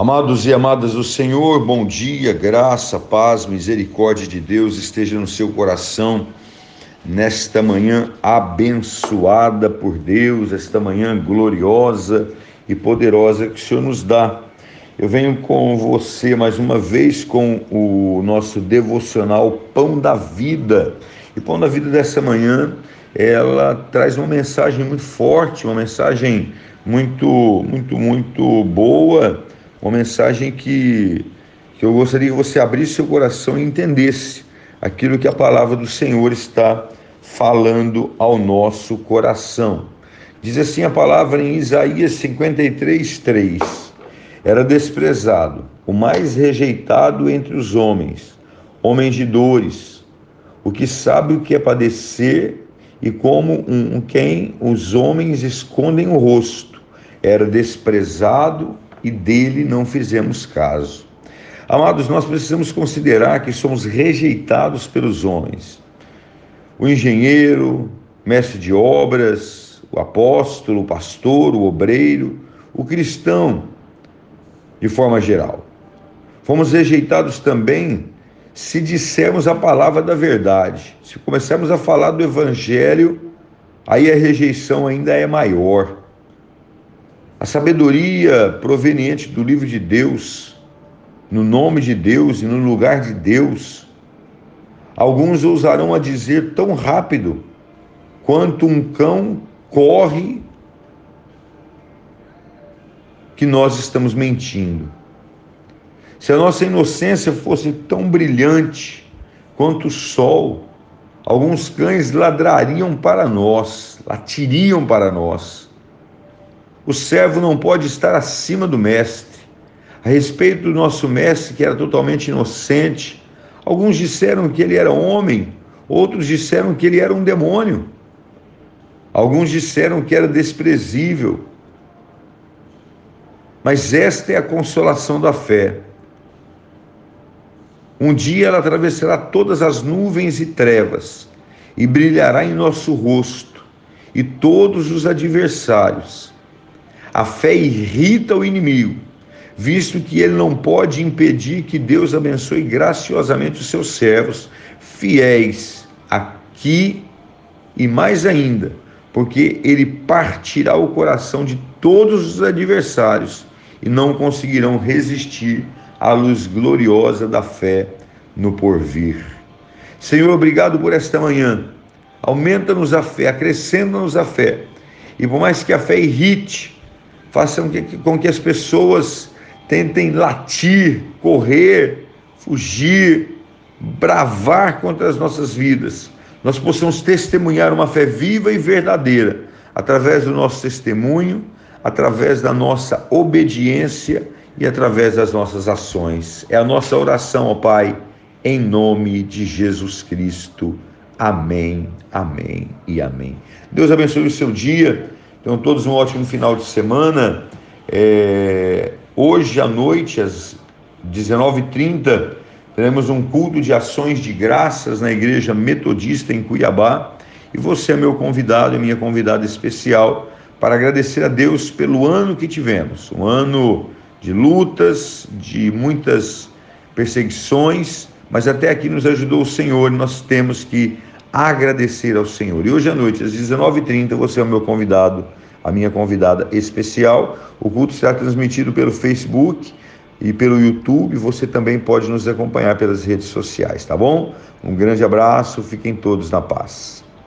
Amados e amadas do Senhor, bom dia, graça, paz, misericórdia de Deus esteja no seu coração nesta manhã abençoada por Deus, esta manhã gloriosa e poderosa que o Senhor nos dá. Eu venho com você mais uma vez com o nosso devocional Pão da Vida. E Pão da Vida dessa manhã, ela traz uma mensagem muito forte, uma mensagem muito, muito, muito boa uma mensagem que, que eu gostaria que você abrisse seu coração e entendesse aquilo que a palavra do Senhor está falando ao nosso coração. Diz assim a palavra em Isaías 53, 3: Era desprezado, o mais rejeitado entre os homens, homem de dores, o que sabe o que é padecer e como um, quem os homens escondem o rosto. Era desprezado e dele não fizemos caso. Amados, nós precisamos considerar que somos rejeitados pelos homens. O engenheiro, mestre de obras, o apóstolo, o pastor, o obreiro, o cristão, de forma geral. Fomos rejeitados também se dissermos a palavra da verdade. Se começarmos a falar do evangelho, aí a rejeição ainda é maior. A sabedoria proveniente do livro de Deus, no nome de Deus e no lugar de Deus, alguns ousarão a dizer tão rápido quanto um cão corre que nós estamos mentindo. Se a nossa inocência fosse tão brilhante quanto o sol, alguns cães ladrariam para nós, latiriam para nós. O servo não pode estar acima do mestre. A respeito do nosso mestre, que era totalmente inocente, alguns disseram que ele era homem, outros disseram que ele era um demônio. Alguns disseram que era desprezível. Mas esta é a consolação da fé. Um dia ela atravessará todas as nuvens e trevas e brilhará em nosso rosto, e todos os adversários a fé irrita o inimigo, visto que ele não pode impedir que Deus abençoe graciosamente os seus servos, fiéis aqui e mais ainda, porque ele partirá o coração de todos os adversários e não conseguirão resistir à luz gloriosa da fé no porvir. Senhor, obrigado por esta manhã. Aumenta-nos a fé, acrescenta-nos a fé. E por mais que a fé irrite, façam com que as pessoas tentem latir, correr, fugir, bravar contra as nossas vidas. Nós possamos testemunhar uma fé viva e verdadeira através do nosso testemunho, através da nossa obediência e através das nossas ações. É a nossa oração, ó Pai, em nome de Jesus Cristo. Amém, amém e amém. Deus abençoe o seu dia. Tenham todos um ótimo final de semana. É, hoje à noite, às 19h30, teremos um culto de ações de graças na Igreja Metodista em Cuiabá. E você é meu convidado e minha convidada especial para agradecer a Deus pelo ano que tivemos um ano de lutas, de muitas perseguições, mas até aqui nos ajudou o Senhor. Nós temos que agradecer ao Senhor. E hoje à noite, às 19h30, você é o meu convidado, a minha convidada especial. O culto será transmitido pelo Facebook e pelo YouTube. Você também pode nos acompanhar pelas redes sociais, tá bom? Um grande abraço, fiquem todos na paz.